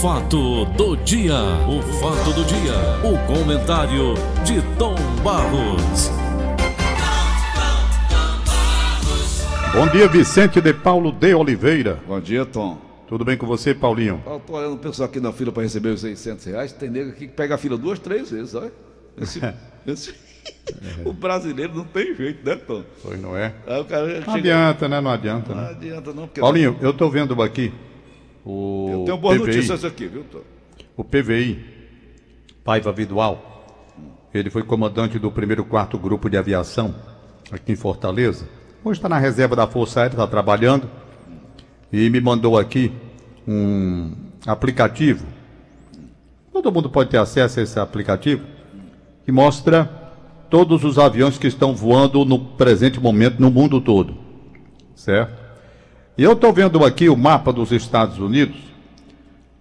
fato do dia, o fato do dia, o comentário de Tom Barros. Bom dia, Vicente de Paulo de Oliveira. Bom dia, Tom. Tudo bem com você, Paulinho? Eu tô olhando o pessoal aqui na fila para receber os 600 reais. Tem nego aqui que pega a fila duas, três vezes, olha. Esse, esse... o brasileiro não tem jeito, né, Tom? Pois não é? Aí o cara Não chega- adianta, né? Não adianta, Não né? adianta não, porque Paulinho, eu tô vendo aqui o eu tenho boas PVI, notícias aqui, viu, Tom? o PVI, Paiva Vidual. Ele foi comandante do primeiro quarto grupo de aviação aqui em Fortaleza. Hoje está na reserva da Força Aérea, está trabalhando. E me mandou aqui um aplicativo. Todo mundo pode ter acesso a esse aplicativo que mostra todos os aviões que estão voando no presente momento no mundo todo. Certo? E eu estou vendo aqui o mapa dos Estados Unidos.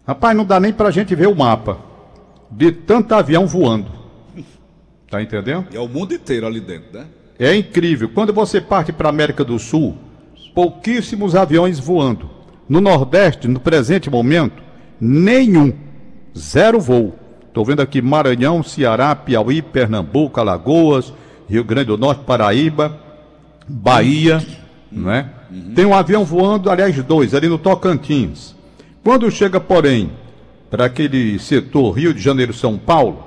Rapaz, não dá nem para a gente ver o mapa de tanto avião voando. Tá entendendo? E é o mundo inteiro ali dentro, né? É incrível. Quando você parte para a América do Sul, pouquíssimos aviões voando. No Nordeste, no presente momento, nenhum. Zero voo. Estou vendo aqui Maranhão, Ceará, Piauí, Pernambuco, Alagoas, Rio Grande do Norte, Paraíba, Bahia, não é? Tem um avião voando, aliás, dois, ali no Tocantins. Quando chega, porém, para aquele setor Rio de Janeiro, São Paulo,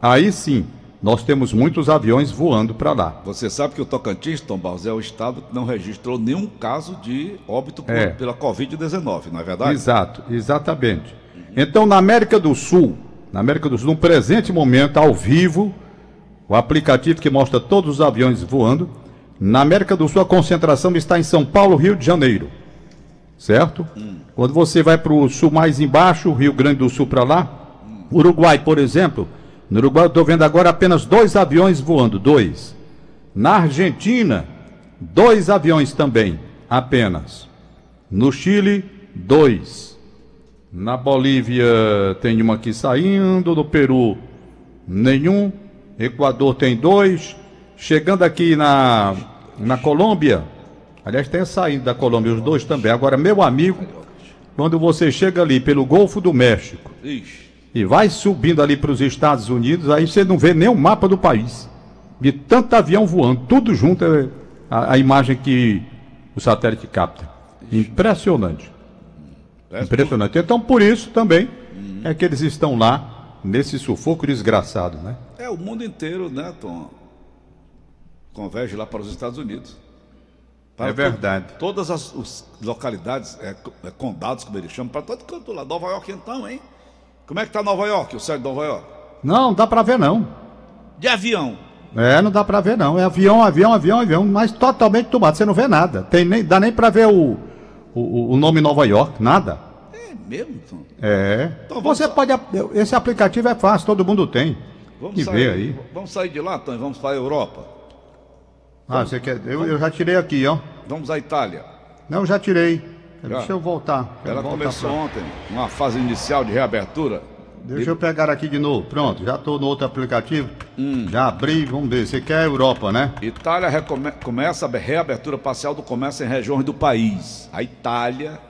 aí sim, nós temos muitos aviões voando para lá. Você sabe que o Tocantins, Tom Barros, é o estado que não registrou nenhum caso de óbito por- É. pela Covid-19, não é verdade? Exato, exatamente. Então, na América do Sul, na América do Sul, no presente momento, ao vivo, o aplicativo que mostra todos os aviões voando, na América do Sul a concentração está em São Paulo, Rio de Janeiro. Certo? Quando você vai para o sul mais embaixo, Rio Grande do Sul para lá, Uruguai, por exemplo, no Uruguai eu estou vendo agora apenas dois aviões voando, dois. Na Argentina, dois aviões também, apenas. No Chile, dois. Na Bolívia tem uma aqui saindo, no Peru nenhum, Equador tem dois, chegando aqui na, na Colômbia, aliás tem saindo da Colômbia os dois também. Agora, meu amigo, quando você chega ali pelo Golfo do México e vai subindo ali para os Estados Unidos, aí você não vê nem o mapa do país. De tanto avião voando, tudo junto é a, a imagem que o satélite capta. Impressionante. Impressionante. Então, por isso também é que eles estão lá nesse sufoco desgraçado, né? É o mundo inteiro, né, Tom? Converge lá para os Estados Unidos. É verdade. to- todas as os localidades, é, é, condados, como eles chamam, para todo canto lá. Nova York, então, hein? Como é que tá Nova York, o céu de Nova York? Não, dá para ver não. De avião. É, não dá para ver não. É avião, avião, avião, avião, mas totalmente tomado. Você não vê nada. Tem nem, dá nem para ver o, o, o nome Nova York, nada. É mesmo, Tom? É. Então Você sa- pode. Esse aplicativo é fácil, todo mundo tem. Vamos e sair, aí. Vamos sair de lá, Tom, e vamos para a Europa. Ah, você quer. Eu, eu já tirei aqui, ó. Vamos à Itália. Não, já tirei. Já? Deixa eu voltar. Ela voltar começou pra- ontem, uma fase inicial de reabertura. Deixa eu pegar aqui de novo. Pronto, já estou no outro aplicativo. Hum. Já abri, vamos ver. Você quer a Europa, né? Itália recome- começa a reabertura parcial do comércio em regiões do país. A Itália,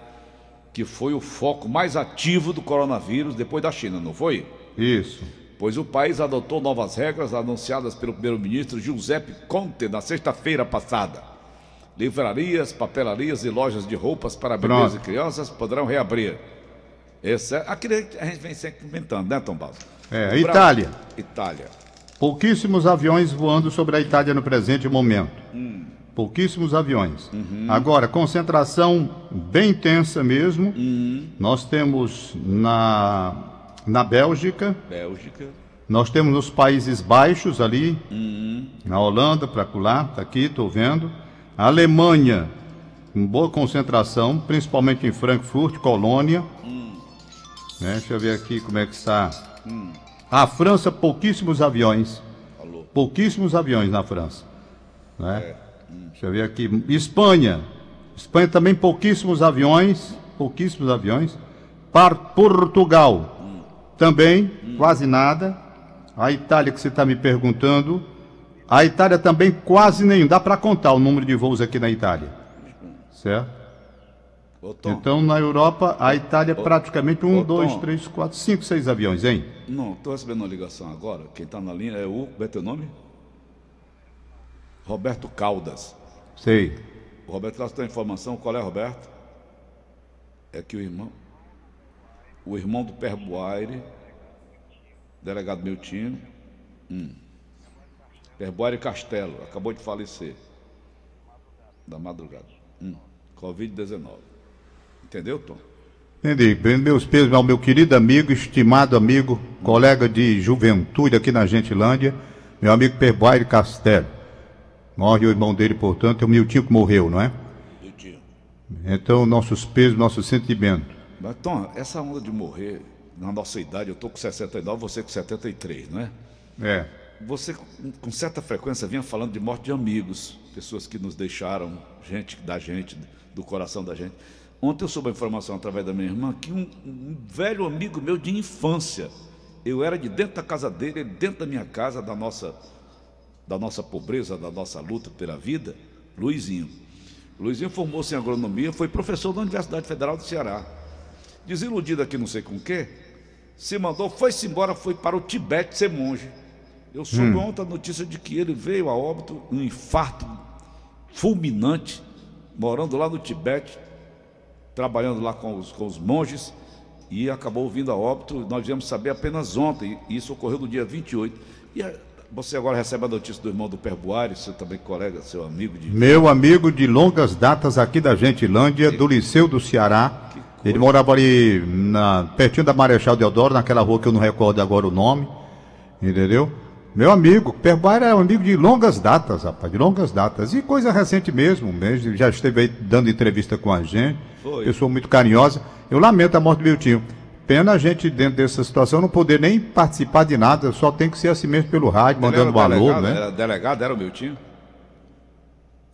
que foi o foco mais ativo do coronavírus depois da China, não foi? Isso. Pois o país adotou novas regras anunciadas pelo primeiro-ministro Giuseppe Conte na sexta-feira passada. Livrarias, papelarias e lojas de roupas para bebês e crianças poderão reabrir. Esse é, aquilo a gente vem sempre comentando, né, Tom Balsa? É, Brasil- Itália. Itália. Pouquíssimos aviões voando sobre a Itália no presente momento. Hum. Pouquíssimos aviões. Uhum. Agora, concentração bem intensa mesmo. Hum. Nós temos na, na Bélgica, Bélgica. nós temos nos Países Baixos ali, Hum. na Holanda, para lá, tá aqui, estou vendo. A Alemanha, com boa concentração, principalmente em Frankfurt, Colônia. Né, deixa eu ver aqui como é que está. A França, pouquíssimos aviões. Pouquíssimos aviões na França. Né? Deixa eu ver aqui. Espanha. Espanha também pouquíssimos aviões. Pouquíssimos aviões. Para Portugal. Também, quase nada. A Itália, que você está me perguntando. A Itália também quase nenhum. Dá para contar o número de voos aqui na Itália. Certo? Ô. Então, na Europa, a Itália Ô, praticamente um, ô, dois, Tom. três, quatro, cinco, seis aviões, hein? Não, estou recebendo uma ligação agora. Quem está na linha é o. Como é teu nome? Roberto Caldas. Sei. O Roberto Caldas tem informação. Qual é, Roberto? É que o irmão. O irmão do Perbuaire, delegado Miltinho. Hum. Perbuaire Castelo, acabou de falecer. Da madrugada. Hum. Covid-19. Entendeu, Tom? Entendi. Meus pesos ao meu querido amigo, estimado amigo, colega de juventude aqui na Gentilândia, meu amigo Perboire Castelo. Morre o irmão dele, portanto, é o Miltinho que morreu, não é? Miltinho. Então, nossos pesos, nossos sentimentos. Mas, Tom, essa onda de morrer, na nossa idade, eu estou com 69, você com 73, não é? É. Você, com- certa frequência, vinha falando de morte de amigos, pessoas que nos deixaram, gente da gente, do coração da gente. Ontem eu soube a informação através da minha irmã que um, um velho amigo meu de infância, eu era de dentro da casa dele, ele dentro da minha casa, da nossa, da nossa pobreza, da nossa luta pela vida, Luizinho. Luizinho formou-se em agronomia, foi professor da Universidade Federal do Ceará. Desiludido aqui não sei com o quê, se mandou, foi-se embora, foi para o Tibete ser monge. Eu soube ontem a notícia de que ele veio a óbito, um infarto fulminante, morando lá no Tibete, trabalhando lá com os, com os monges, e acabou vindo a óbito. Nós viemos saber apenas ontem, e isso ocorreu no dia 28. E a- você agora recebe a notícia do irmão do Perbuário, seu também colega, seu amigo de. Meu amigo de longas datas aqui da Gentilândia, do Liceu do Ceará. Ele morava ali na, pertinho da Marechal Deodoro, naquela rua que eu não recordo agora o nome. Entendeu? Meu amigo, Perbaira é um amigo de longas datas, rapaz, de longas datas. E coisa recente mesmo, mesmo já esteve aí dando entrevista com a gente. Foi. Pessoa muito carinhosa. Eu lamento a morte do meu tio. Pena a gente, dentro dessa situação, não poder nem participar de nada, só tem que ser assim mesmo pelo rádio, Ele mandando era alô, delegado, né? Era delegado, era o meu tio?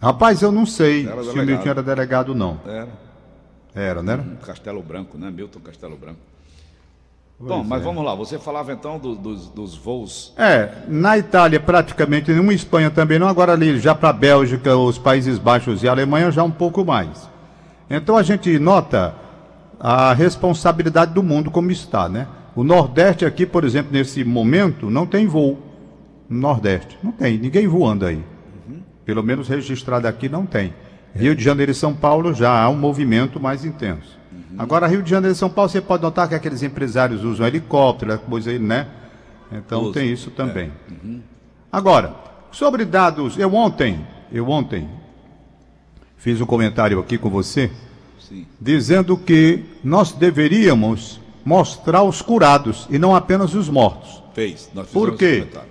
Rapaz, eu não sei Era se o delegado. Milton era delegado, não. Era. Era, né? Castelo Branco, né? Milton Castelo Branco. Bom, mas vamos lá. Você falava então do- dos, dos voos. É, na Itália praticamente, numa Espanha também não, agora ali já para a Bélgica, os Países Baixos e a Alemanha já um pouco mais. Então a gente nota a responsabilidade do mundo como está, né? O Nordeste aqui, por exemplo, nesse momento, não tem voo. No Nordeste, não tem, ninguém voando aí. Pelo menos registrado aqui não tem. Rio de Janeiro e São Paulo já há um movimento mais intenso. Agora, Rio de Janeiro e São Paulo, você pode notar que aqueles empresários usam helicóptero, coisa aí, né? Então Usam, tem isso também. Agora, sobre dados, eu ontem, eu ontem fiz um comentário aqui com você, Sim. dizendo que nós deveríamos mostrar os curados e não apenas os mortos. Fez. Nós Por fizemos quê? esse comentário.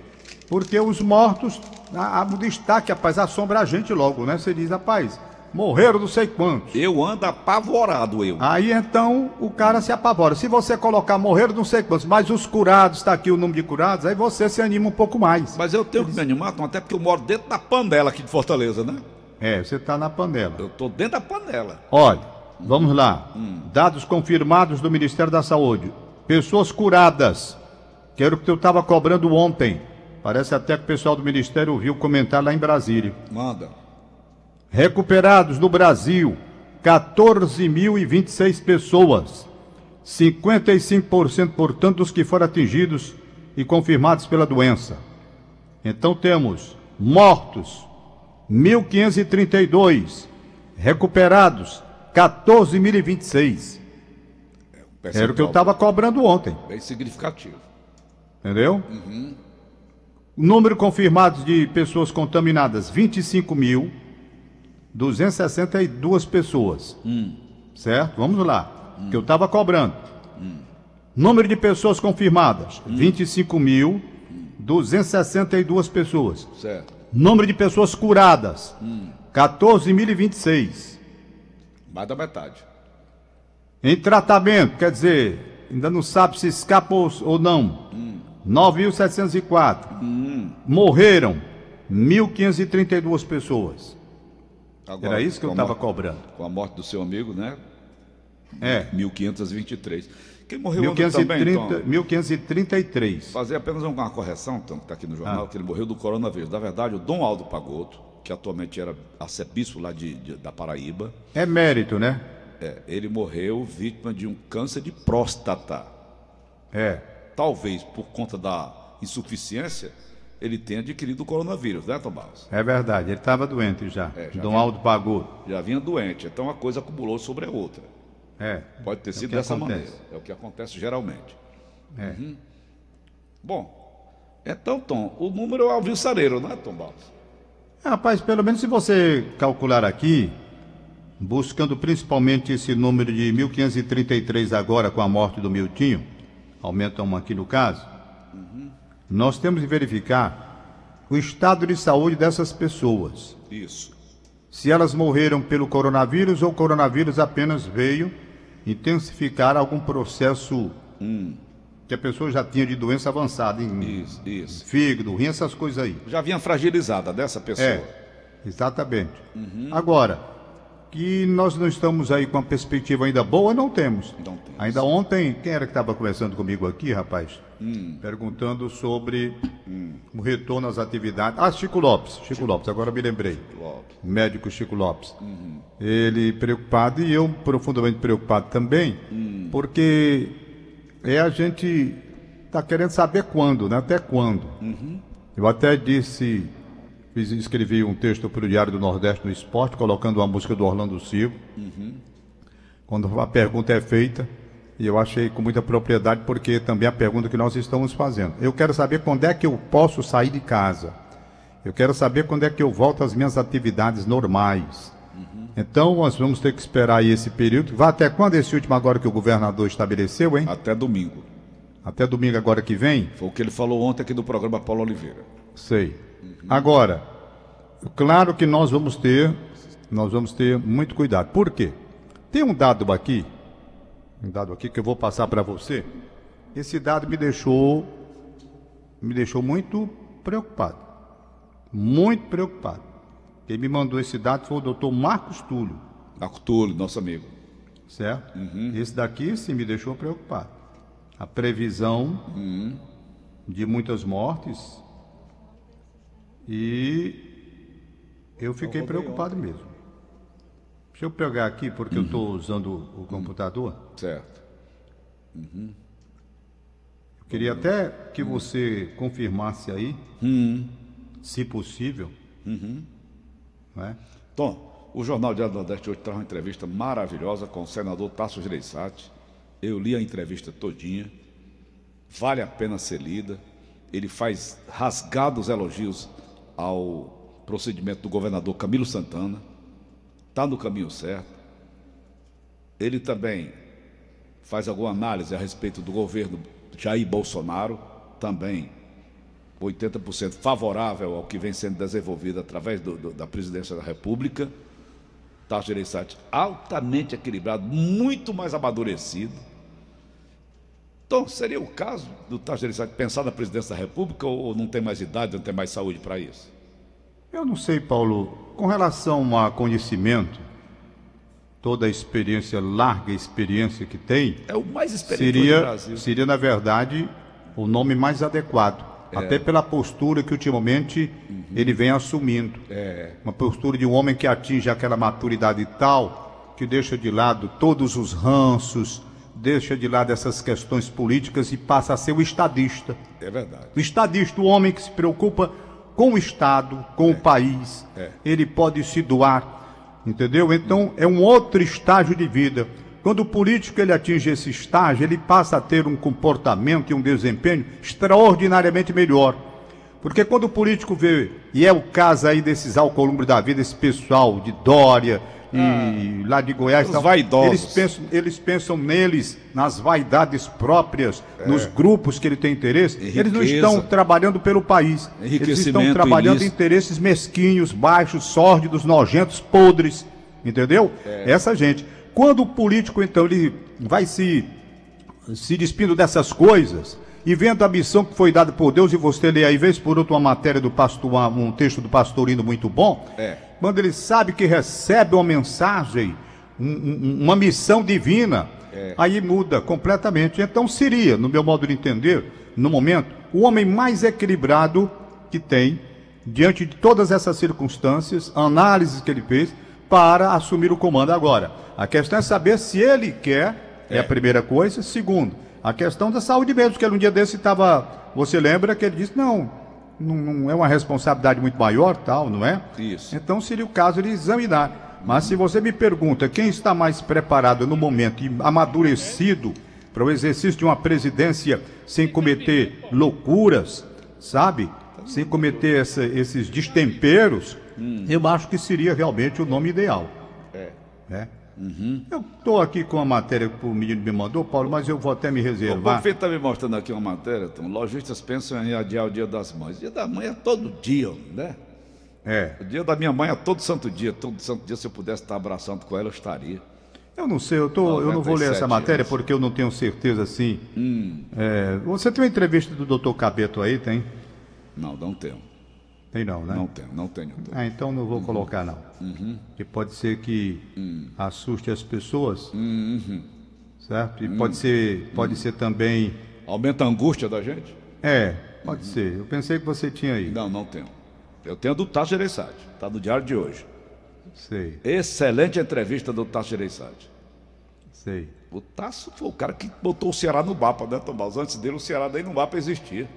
Porque os mortos, a, a, o destaque, rapaz, assombra a gente logo, né? Você diz, rapaz, morreram não sei quantos. Eu ando apavorado, eu. Aí então o cara se apavora. Se você colocar morreram não sei quantos, mas os curados, está aqui o número de curados, aí você se anima um pouco mais. Mas eu tenho que me animar, até porque eu moro dentro da panela aqui de Fortaleza, né? É, você está na panela. Eu tô dentro da panela. Olha, vamos lá. Dados confirmados do Ministério da Saúde. Pessoas curadas. Que era o que eu estava cobrando ontem. Parece até que o pessoal do Ministério ouviu comentar lá em Brasília. Manda. Recuperados no Brasil, 14.026 pessoas. 55%, portanto, dos que foram atingidos e confirmados pela doença. Então temos mortos, 1.532. Recuperados, 14.026. Era o que eu estava cobrando ontem. Bem significativo. Entendeu? Número confirmado de pessoas contaminadas: 25.262 pessoas. Certo? Vamos lá. Que eu estava cobrando. Número de pessoas confirmadas: 25.262 pessoas. Certo. Número de pessoas curadas: 14.026. Mais da metade. Em tratamento, quer dizer, ainda não sabe se escapa ou, ou não. 9.704. Morreram 1.532 pessoas. Agora, Era isso que eu estava cobrando. Com a morte do seu amigo, né? É. 1523. Quem morreu ontem também, 1530, Tom? 1533. Fazer apenas uma correção, Tom, que está aqui no jornal, Ah. que ele morreu do coronavírus. Na verdade, o Dom Aldo Pagoto, que atualmente era arcebispo lá de, de- da Paraíba, É mérito, né? É, ele morreu vítima de um câncer de próstata. É. Talvez por conta da insuficiência, ele tenha adquirido o coronavírus, né, Tom Barros? É verdade, ele estava doente já. É, já Dom vinha- Aldo pagou. Já vinha doente, então a coisa acumulou sobre a outra. É. Pode ter É sido dessa acontece. maneira. É o que acontece geralmente. É. Bom, então, Tom, o número é o alvissareiro, não é, Tom Barros? Rapaz, pelo menos se você calcular aqui, buscando principalmente esse número de 1533 agora com a morte do Miltinho, aumenta um aqui no caso, nós temos que verificar o estado de saúde dessas pessoas. Isso. Se elas morreram pelo coronavírus ou o coronavírus apenas veio intensificar algum processo que a pessoa já tinha de doença avançada em Isso, isso. fígado, rim, essas coisas aí. Já vinha fragilizada dessa pessoa. É, exatamente. Agora, que nós não estamos aí com a perspectiva ainda boa, não temos. Não temos. Ainda ontem, quem era que estava conversando comigo aqui, rapaz? Perguntando sobre o retorno às atividades. Ah, Chico Lopes, Chico Lopes, agora me lembrei. Lopes. O médico Chico Lopes. Ele preocupado e eu profundamente preocupado também, porque é a gente está querendo saber quando, né? Até quando. Eu até disse, fiz, escrevi um texto para o Diário do Nordeste no Esporte, colocando uma música do Orlando Silva. Quando a pergunta é feita, e eu achei com muita propriedade, porque também é a pergunta que nós estamos fazendo. Eu quero saber quando é que eu posso sair de casa. Eu quero saber quando é que eu volto às minhas atividades normais. Então, nós vamos ter que esperar aí esse período. Vai até quando esse último agora que o governador estabeleceu, hein? Até domingo. Até domingo agora que vem? Foi o que ele falou ontem aqui do programa Paulo Oliveira. Sei. Agora, claro que nós vamos ter, nós vamos ter muito cuidado. Por quê? Tem um dado aqui, um dado aqui que eu vou passar para você. Esse dado me deixou, me deixou muito preocupado, muito preocupado. Quem me mandou esse dado foi o doutor Marcos Túlio, Marco Túlio, nosso amigo. certo? Esse daqui sim me deixou preocupado. A previsão de muitas mortes e eu fiquei preocupado mesmo. Deixa eu pegar aqui porque eu estou usando o computador. Certo. Eu queria até que você confirmasse aí, se possível. É? Tom, o Jornal Diário do Nordeste hoje traz uma entrevista maravilhosa com o senador Tasso Gereissati. Eu li a entrevista todinha. Vale a pena ser lida. Ele faz rasgados elogios ao procedimento do governador Camilo Santana. Está no caminho certo. Ele também faz alguma análise a respeito do governo Jair Bolsonaro, também 80% favorável ao que vem sendo desenvolvido através do- do- da presidência da República. Tasso Gereissati altamente equilibrado, muito mais amadurecido. Então, seria o caso do Tasso Gereissati pensar na presidência da República ou não tem mais idade, não tem mais saúde para isso? Eu não sei, Paulo, com relação a conhecimento, toda a experiência, larga experiência que tem, É o mais experiente do seria, Brasil. seria, na verdade, o nome mais adequado. É. Até pela postura que ultimamente Uhum. ele vem assumindo. É, Uma postura de um homem que atinge aquela maturidade tal, que deixa de lado todos os ranços, deixa de lado essas questões políticas e passa a ser o estadista. é verdade. O estadista, o homem que se preocupa com o Estado, com o país, É. ele pode se doar, entendeu? Então é um outro estágio de vida. Quando o político ele atinge esse estágio, ele passa a ter um comportamento e um desempenho extraordinariamente melhor. Porque quando o político vê, e é o caso aí desses alcolumbres da vida, esse pessoal de Dória e lá de Goiás, Os tal, vaidosos. eles pensam, eles pensam neles, nas vaidades próprias, nos grupos que ele tem interesse, eles não É. Estão trabalhando pelo país. Eles estão trabalhando ilícito. interesses mesquinhos, baixos, sórdidos, nojentos, podres. Entendeu? É. Essa gente. Quando o político, então, ele vai se, se despindo dessas coisas e vendo a missão que foi dada por Deus, e você lê aí, vez por outra, uma matéria do pastor, um texto do pastorino muito bom, É. quando ele sabe que recebe uma mensagem, um- um- uma missão divina, É. aí muda completamente. Então seria, no meu modo de entender, no momento, o homem mais equilibrado que tem, diante de todas essas circunstâncias, análises que ele fez, para assumir o comando agora. A questão é saber se ele quer, é, a primeira coisa. Segundo, a questão da saúde mesmo, porque um dia desse estava. Você lembra que ele disse: não, não, não é uma responsabilidade muito maior, tal, não é? Isso. Então seria o caso de examinar. Mas se você me pergunta quem está mais preparado no momento e amadurecido para o exercício de uma presidência sem cometer loucuras, sabe? Sem cometer essa, esses destemperos, eu acho que seria realmente o nome ideal. É. Né? Eu estou aqui com a matéria que o menino me mandou, Paulo, mas eu vou até me O reservar. prefeito está me mostrando aqui uma matéria, Tom. Lojistas pensam em adiar o dia das mães. O dia da mãe é todo dia, né? É. O dia da minha mãe é todo santo dia. Todo santo dia, se eu pudesse estar abraçando com ela, eu estaria. Eu não sei, eu, tô, eu não vou ler essa 97 matéria anos. porque eu não tenho certeza assim. Hum. É, você tem uma entrevista do doutor Cabeto aí, tem? Não, não tenho. Tem não, né? Não tenho, não tenho. Ah, então não vou colocar não. Que pode ser que assuste as pessoas, certo? E pode ser, pode ser também, Aumenta a angústia da gente? é, pode ser. Eu pensei que você tinha aí. Não, não tenho. Eu tenho a do Tasso Gereissati. Está no diário de hoje. Sei, Excelente entrevista do Tasso Gereissati. sei. O Tasso foi o cara que botou o Ceará no mapa, né, Tomás? Antes dele, o Ceará nem no mapa existia.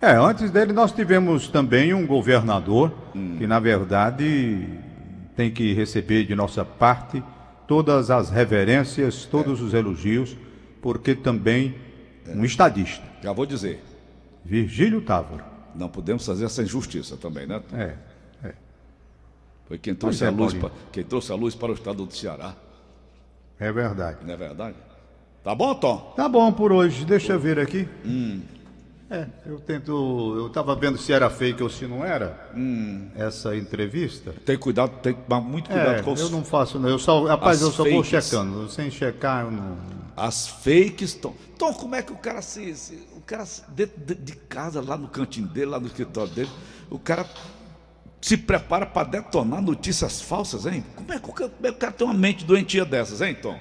É, antes dele nós tivemos também um governador que na verdade tem que receber de nossa parte todas as reverências, todos os elogios, porque também um estadista, Já vou dizer. Virgílio Távora. Não podemos fazer essa injustiça também, né? Tom? É, é. Foi quem trouxe, é, a luz pa- quem trouxe a luz para o estado do Ceará. É verdade. Não é verdade? Tá bom, Tom? Tá bom por hoje, deixa eu ver aqui. É, eu tento. Eu tava vendo se era fake ou se não era essa entrevista. Tem cuidado, tem que tomar muito cuidado É, com os, eu não faço, não. Eu só, rapaz, As eu só vou fakes. checando. Sem checar, eu não. as fakes. Tom. Tom, como é que o cara se. se- o cara se- dentro de, de casa, lá no cantinho dele, lá no escritório dele, o cara se prepara para detonar notícias falsas, hein? Como é, que o cara, como é que o cara tem uma mente doentia dessas, hein, Tom?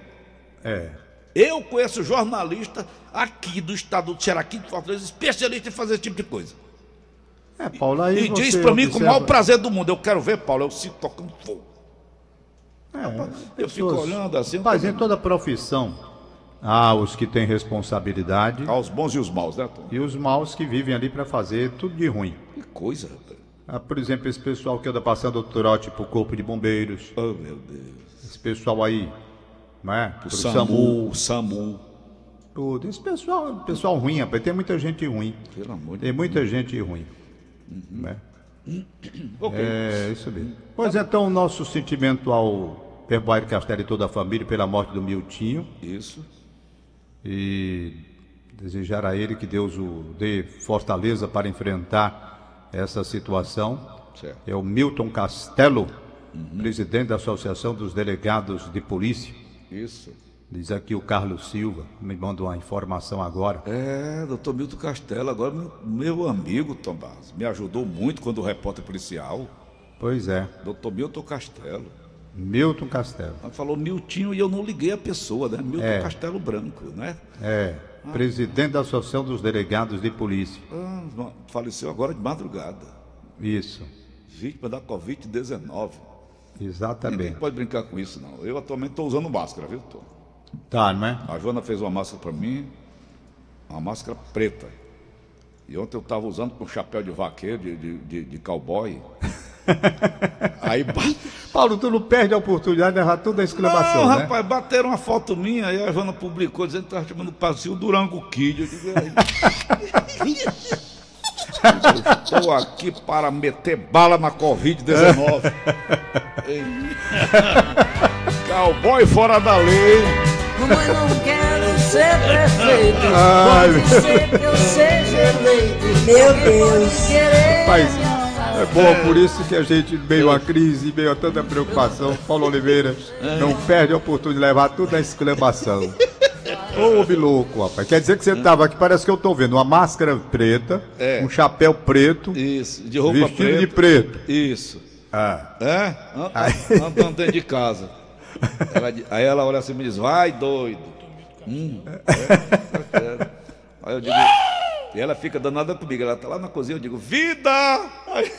É. Eu conheço jornalista aqui do estado do Ceará, aqui de Fortaleza, especialista em fazer esse tipo de coisa. É, Paulo, aí E diz pra mim com o maior prazer do mundo. Eu quero ver, Paulo, eu sinto tocando fogo. É, Eu fico olhando assim. Mas em toda profissão, há os que têm responsabilidade Aos bons e os maus, né, Tom? e os maus que vivem ali para fazer tudo de ruim. Que coisa, rapaz. Ah, por exemplo, esse pessoal que anda passando o trote pro corpo de bombeiros, Oh, meu Deus. esse pessoal aí, não é? O SAMU, o SAMU. tudo. Esse pessoal, pessoal ruim, rapaz. Tem muita gente ruim. Pelo amor de Tem muita gente ruim. Né? Ok. É, isso mesmo. Pois então, nosso sentimento ao Perboário Castelo e toda a família pela morte do Miltinho. Isso. e desejar a ele que Deus o dê fortaleza para enfrentar essa situação. Certo. É o Milton Castelo, presidente da Associação dos Delegados de Polícia. Isso. Diz aqui o Carlos Silva, me manda uma informação agora. É, doutor Milton Castelo, agora meu, meu amigo, Tomás, me ajudou muito quando repórter policial. Pois é, Doutor Milton Castelo. Milton Castelo. Ela falou Miltinho e eu não liguei a pessoa, né? Milton É. Castelo Branco, né? É, presidente da Associação dos Delegados de Polícia. Ah, faleceu agora de madrugada. Isso, Vítima da Covid-19. Ninguém exatamente. pode brincar com isso, não. Eu atualmente estou usando máscara, viu, Tom? Tá, não é? A Joana fez uma máscara para mim, uma máscara preta. E ontem eu estava usando com chapéu de vaqueiro, de, de, de, de cowboy. Aí. Paulo, tu não perde a oportunidade de errar toda a exclamação, Não, né? rapaz, bateram uma foto minha, aí a Joana publicou dizendo que estava chamando o Durango Kid. Eu digo, Estou aqui para meter bala na Covid-19. Ei. Cowboy fora da lei. Mamãe, não quero ser prefeito. Ai, Pode ser que eu seja eleito. Meu Deus. É bom, por isso que a gente, meio a crise, meio a tanta preocupação, Paulo Oliveira não perde a oportunidade de levar tudo na exclamação. Ô, homem louco, rapaz. Quer dizer que você tava aqui, parece que eu tô vendo uma máscara preta, É. um chapéu preto, Isso, de roupa vestido preta. de preto. Isso. Ah, É? An- Andando dentro de casa. Ela aí ela olha assim e me diz, vai doido. Hum, é, é. Aí eu digo, e ela fica danada comigo, ela tá lá na cozinha, eu digo, vida! Aí,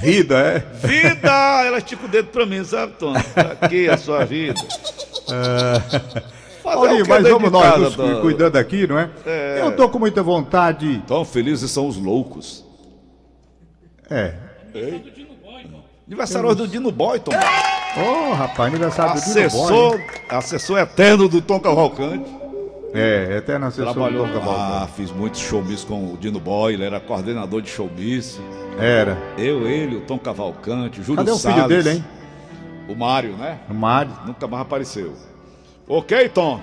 Vida, é? Vida! Ela estica o dedo pra mim, sabe, Tom? Aqui a sua vida. Fazer Paulinho, o que mas vamos nós nos cuidando aqui, não é? É. Eu tô com muita vontade. Tão felizes são os loucos. É. Aniversário hoje do Dino Boy, Tom. Ô, rapaz, aniversário do Dino Boy. Assessor, assessor eterno do Tom Cavalcante. É, eterno assessor Trabalhou do Tom Cavalcante. Ah, fiz muitos showmiss com o Dino Boy, ele era coordenador de showmiss. Era. Eu, ele, o Tom Cavalcante, o Júlio Cadê o filho Salles, dele, hein? O Mário, né? O Mário. Nunca mais apareceu. Ok, Tom?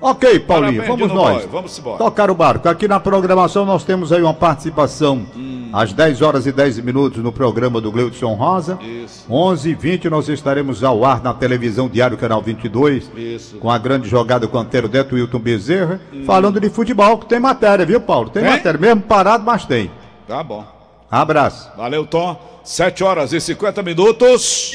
Ok, Paulinho, Parabéns, vamos nós. Vamos embora. Tocar o barco. Aqui na programação nós temos aí uma participação às 10 horas e 10 minutos no programa do Gleudson Rosa. Isso. 11 h 20 nós estaremos ao ar na televisão Diário Canal 22. Isso. Com a grande jogada com o canteiro Neto Wilton Bezerra. Falando de futebol, que tem matéria, viu, Paulo? Tem Tem? matéria, mesmo parado, mas tem. Tá bom. Abraço. Valeu, Tom. 7 horas e 50 minutos.